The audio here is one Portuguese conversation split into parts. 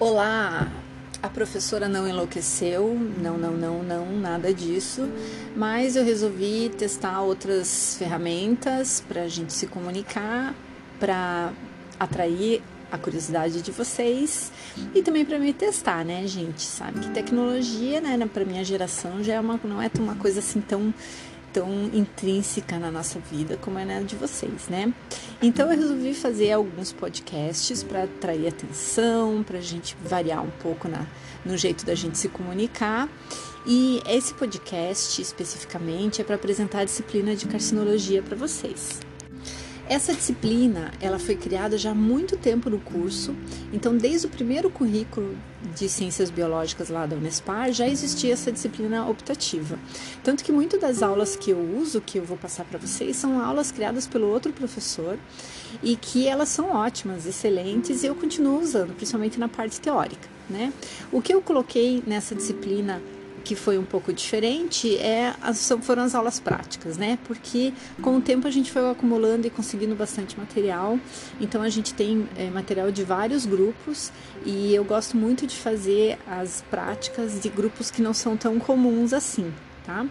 Olá, a professora não enlouqueceu, não, não, não, não, nada disso, mas eu resolvi testar outras ferramentas para a gente se comunicar, para atrair a curiosidade de vocês e também para me testar, né, gente? Sabe que tecnologia, né, para minha geração já é uma, não é uma coisa assim tão tão intrínseca na nossa vida como é na de vocês, né? Então eu resolvi fazer alguns podcasts para atrair atenção, para a gente variar um pouco na, no jeito da gente se comunicar. E esse podcast especificamente é para apresentar a disciplina de carcinologia para vocês. Essa disciplina, ela foi criada já há muito tempo no curso, então desde o primeiro currículo de ciências biológicas lá da Unespar já existia essa disciplina optativa. Tanto que muitas das aulas que eu uso, que eu vou passar para vocês, são aulas criadas pelo outro professor e que elas são ótimas, excelentes e eu continuo usando, principalmente na parte teórica, né? O que eu coloquei nessa disciplina que foi um pouco diferente é foram as aulas práticas, né? Porque com o tempo a gente foi acumulando e conseguindo bastante material. Então a gente tem é, material de vários grupos e eu gosto muito de fazer as práticas de grupos que não são tão comuns assim tá?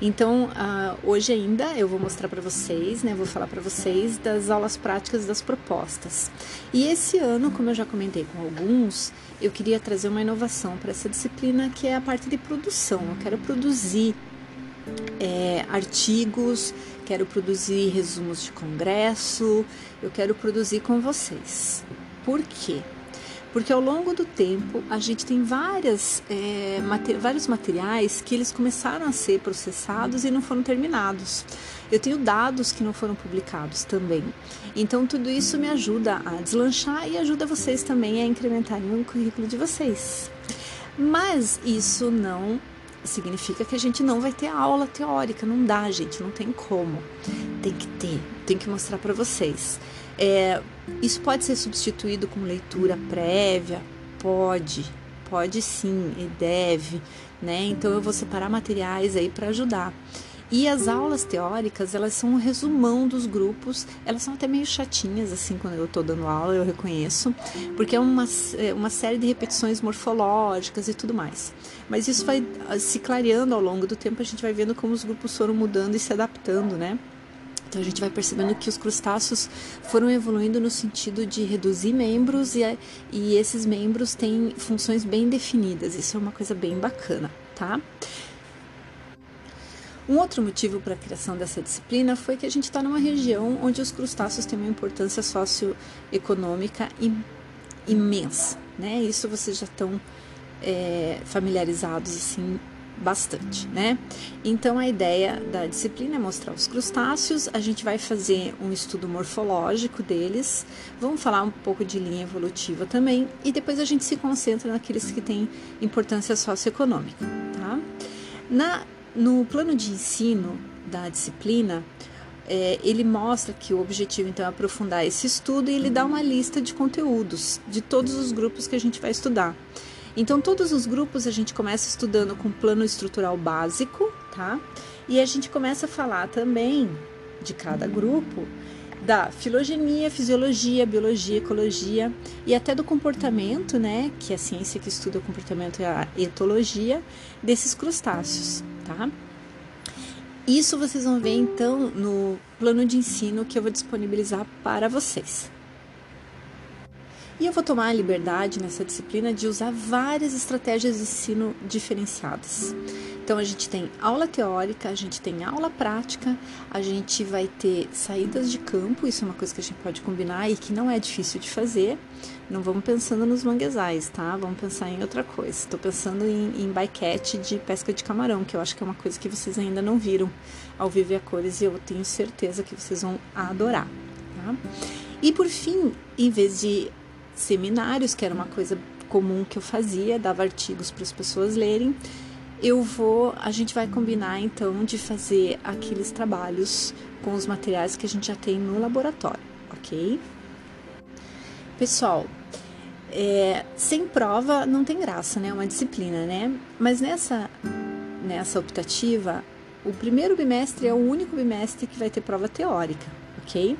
Então, uh, hoje ainda eu vou mostrar para vocês, né? Vou falar para vocês das aulas práticas das propostas. E esse ano, como eu já comentei com alguns, eu queria trazer uma inovação para essa disciplina que é a parte de produção. Eu quero produzir é, artigos, quero produzir resumos de congresso, eu quero produzir com vocês. Por quê? Porque ao longo do tempo a gente tem várias, é, mater, vários materiais que eles começaram a ser processados e não foram terminados. Eu tenho dados que não foram publicados também. Então tudo isso me ajuda a deslanchar e ajuda vocês também a incrementarem o currículo de vocês. Mas isso não significa que a gente não vai ter aula teórica, não dá, gente, não tem como. Tem que ter, tem que mostrar para vocês. É, isso pode ser substituído com leitura prévia? Pode, pode sim e deve, né? Então eu vou separar materiais aí para ajudar. E as aulas teóricas, elas são um resumão dos grupos, elas são até meio chatinhas, assim, quando eu estou dando aula, eu reconheço, porque é uma, é uma série de repetições morfológicas e tudo mais. Mas isso vai ah, se clareando ao longo do tempo, a gente vai vendo como os grupos foram mudando e se adaptando, né? Então a gente vai percebendo que os crustáceos foram evoluindo no sentido de reduzir membros e, e esses membros têm funções bem definidas. Isso é uma coisa bem bacana, tá? Um outro motivo para a criação dessa disciplina foi que a gente está numa região onde os crustáceos têm uma importância socioeconômica imensa, né? Isso vocês já estão é, familiarizados assim bastante, né? Então a ideia da disciplina é mostrar os crustáceos, a gente vai fazer um estudo morfológico deles, vamos falar um pouco de linha evolutiva também e depois a gente se concentra naqueles que têm importância socioeconômica, tá? Na, no plano de ensino da disciplina, é, ele mostra que o objetivo então é aprofundar esse estudo e ele dá uma lista de conteúdos de todos os grupos que a gente vai estudar. Então, todos os grupos a gente começa estudando com plano estrutural básico, tá? E a gente começa a falar também de cada grupo da filogenia, fisiologia, biologia, ecologia e até do comportamento, né, que é a ciência que estuda o comportamento e a etologia desses crustáceos, tá? Isso vocês vão ver então no plano de ensino que eu vou disponibilizar para vocês. E eu vou tomar a liberdade nessa disciplina de usar várias estratégias de ensino diferenciadas. Então a gente tem aula teórica, a gente tem aula prática, a gente vai ter saídas de campo, isso é uma coisa que a gente pode combinar e que não é difícil de fazer. Não vamos pensando nos manguezais, tá? Vamos pensar em outra coisa. Estou pensando em, em de pesca de camarão, que eu acho que é uma coisa que vocês ainda não viram ao viver a cores e eu tenho certeza que vocês vão adorar, tá? E por fim, em vez de seminários, que era uma coisa comum que eu fazia, dava artigos para as pessoas lerem. Eu vou, a gente vai combinar então de fazer aqueles trabalhos com os materiais que a gente já tem no laboratório, ok? Pessoal, é, sem prova não tem graça, né? É uma disciplina, né? Mas nessa, nessa optativa, o primeiro bimestre é o único bimestre que vai ter prova teórica, ok?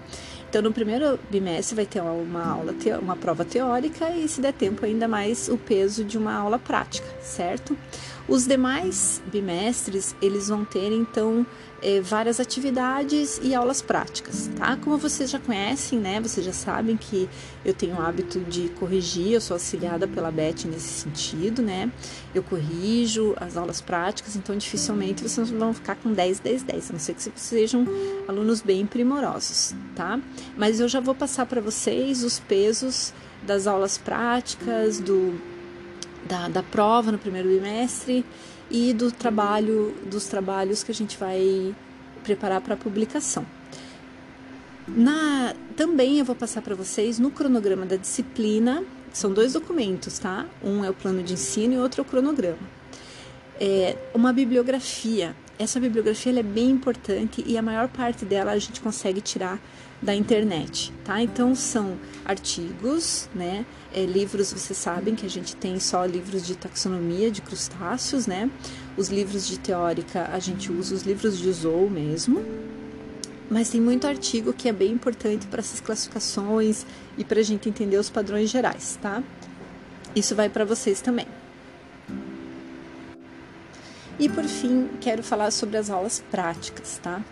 Então, no primeiro bimestre vai ter uma aula, uma prova teórica e, se der tempo, ainda mais o peso de uma aula prática, certo? Os demais bimestres, eles vão ter, então, é, várias atividades e aulas práticas, tá? Como vocês já conhecem, né? Vocês já sabem que eu tenho o hábito de corrigir, eu sou auxiliada pela Beth nesse sentido, né? Eu corrijo as aulas práticas, então dificilmente vocês vão ficar com 10, 10, 10, a não ser que vocês sejam alunos bem primorosos, tá? Mas eu já vou passar para vocês os pesos das aulas práticas, do, da, da prova no primeiro bimestre e do trabalho, dos trabalhos que a gente vai preparar para publicação. Na, também eu vou passar para vocês no cronograma da disciplina, são dois documentos, tá? Um é o plano de ensino e outro é o cronograma. É uma bibliografia. Essa bibliografia é bem importante e a maior parte dela a gente consegue tirar da internet, tá? Então são artigos, né? É, livros, vocês sabem que a gente tem só livros de taxonomia de crustáceos, né? Os livros de teórica a gente usa os livros de Zou mesmo, mas tem muito artigo que é bem importante para essas classificações e para a gente entender os padrões gerais, tá? Isso vai para vocês também. E por fim, quero falar sobre as aulas práticas, tá?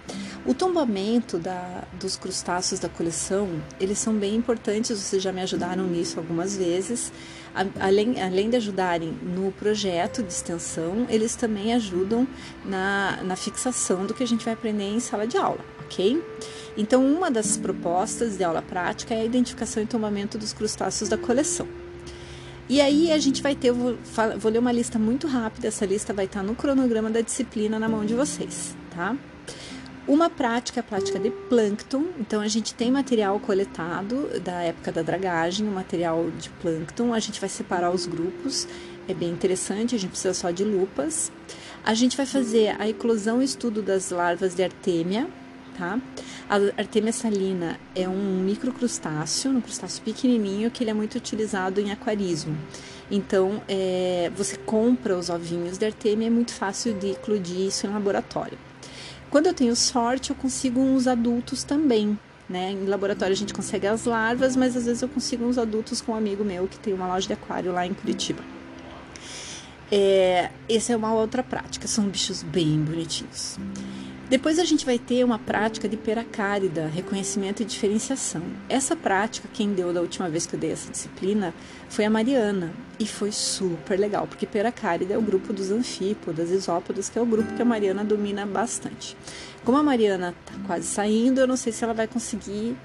O tombamento da, dos crustáceos da coleção, eles são bem importantes, vocês já me ajudaram nisso algumas vezes. Além, além de ajudarem no projeto de extensão, eles também ajudam na, na fixação do que a gente vai aprender em sala de aula, ok? Então, uma das propostas de aula prática é a identificação e tombamento dos crustáceos da coleção. E aí a gente vai ter, vou, vou ler uma lista muito rápida, essa lista vai estar no cronograma da disciplina na mão de vocês, tá? Uma prática, a prática de plâncton. Então, a gente tem material coletado da época da dragagem, o material de plâncton. A gente vai separar os grupos, é bem interessante, a gente precisa só de lupas. A gente vai fazer a eclosão e estudo das larvas de artêmia, tá? A Artemia salina é um microcrustáceo, um crustáceo pequenininho que ele é muito utilizado em aquarismo. Então, é, você compra os ovinhos de Artemia, é muito fácil de eclodir isso em laboratório. Quando eu tenho sorte, eu consigo uns adultos também. Né? Em laboratório a gente consegue as larvas, mas às vezes eu consigo uns adultos com um amigo meu que tem uma loja de aquário lá em Curitiba. É, essa é uma outra prática, são bichos bem bonitinhos. Depois a gente vai ter uma prática de peracárida, reconhecimento e diferenciação. Essa prática, quem deu da última vez que eu dei essa disciplina, foi a Mariana. E foi super legal, porque peracárida é o grupo dos anfípodas, isópodas, que é o grupo que a Mariana domina bastante. Como a Mariana está quase saindo, eu não sei se ela vai conseguir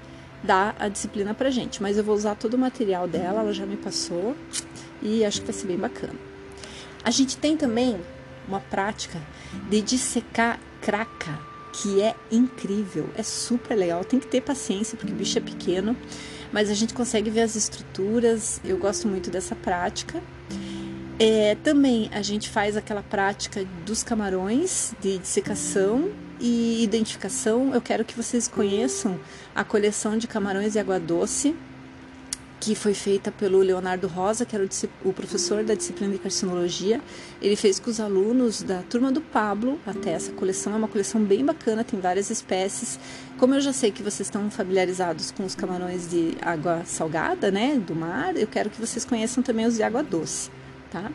dar a disciplina pra gente, mas eu vou usar todo o material dela, ela já me passou e acho que vai ser bem bacana. A gente tem também uma prática de dissecar craca, que é incrível, é super legal. Tem que ter paciência porque o bicho é pequeno, mas a gente consegue ver as estruturas. Eu gosto muito dessa prática. É, também a gente faz aquela prática dos camarões de dissecação e identificação. Eu quero que vocês conheçam a coleção de camarões e água doce que foi feita pelo Leonardo Rosa, que era o, o, professor da disciplina de carcinologia. Ele fez com os alunos da turma do Pablo até essa coleção. É uma coleção bem bacana, tem várias espécies. Como eu já sei que vocês estão familiarizados com os camarões de água salgada, né, do mar, eu quero que vocês conheçam também os de água doce, tá?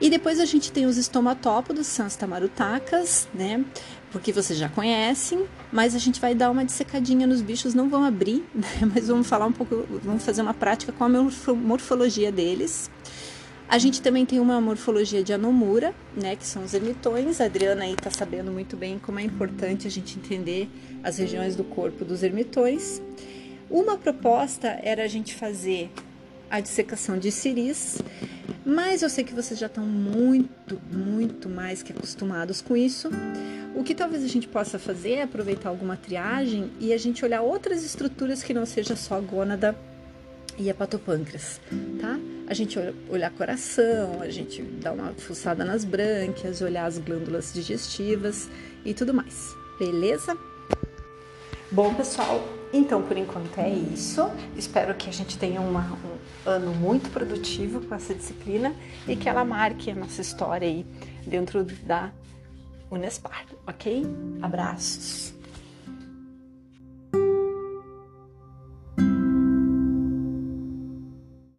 E depois a gente tem os estomatópodos, são as tamarutacas, né? Porque vocês já conhecem, mas a gente vai dar uma dissecadinha nos bichos, não vão abrir, né? mas vamos falar um pouco, vamos fazer uma prática com a morfologia deles. A gente também tem uma morfologia de anomura, né, que são os ermitões. A Adriana aí tá sabendo muito bem como é importante a gente entender as regiões do corpo dos ermitões. Uma proposta era a gente fazer a dissecação de ciris, mas eu sei que vocês já estão muito, muito mais que acostumados com isso. O que talvez a gente possa fazer é aproveitar alguma triagem e a gente olhar outras estruturas que não seja só a gônada e hepatopâncreas, tá? A gente olhar coração, a gente dar uma fuçada nas brânquias, olhar as glândulas digestivas e tudo mais, beleza? Bom, pessoal, então por enquanto é isso. Espero que a gente tenha uma, um ano muito produtivo com essa disciplina e que ela marque a nossa história aí dentro da Unespar, ok? Abraços!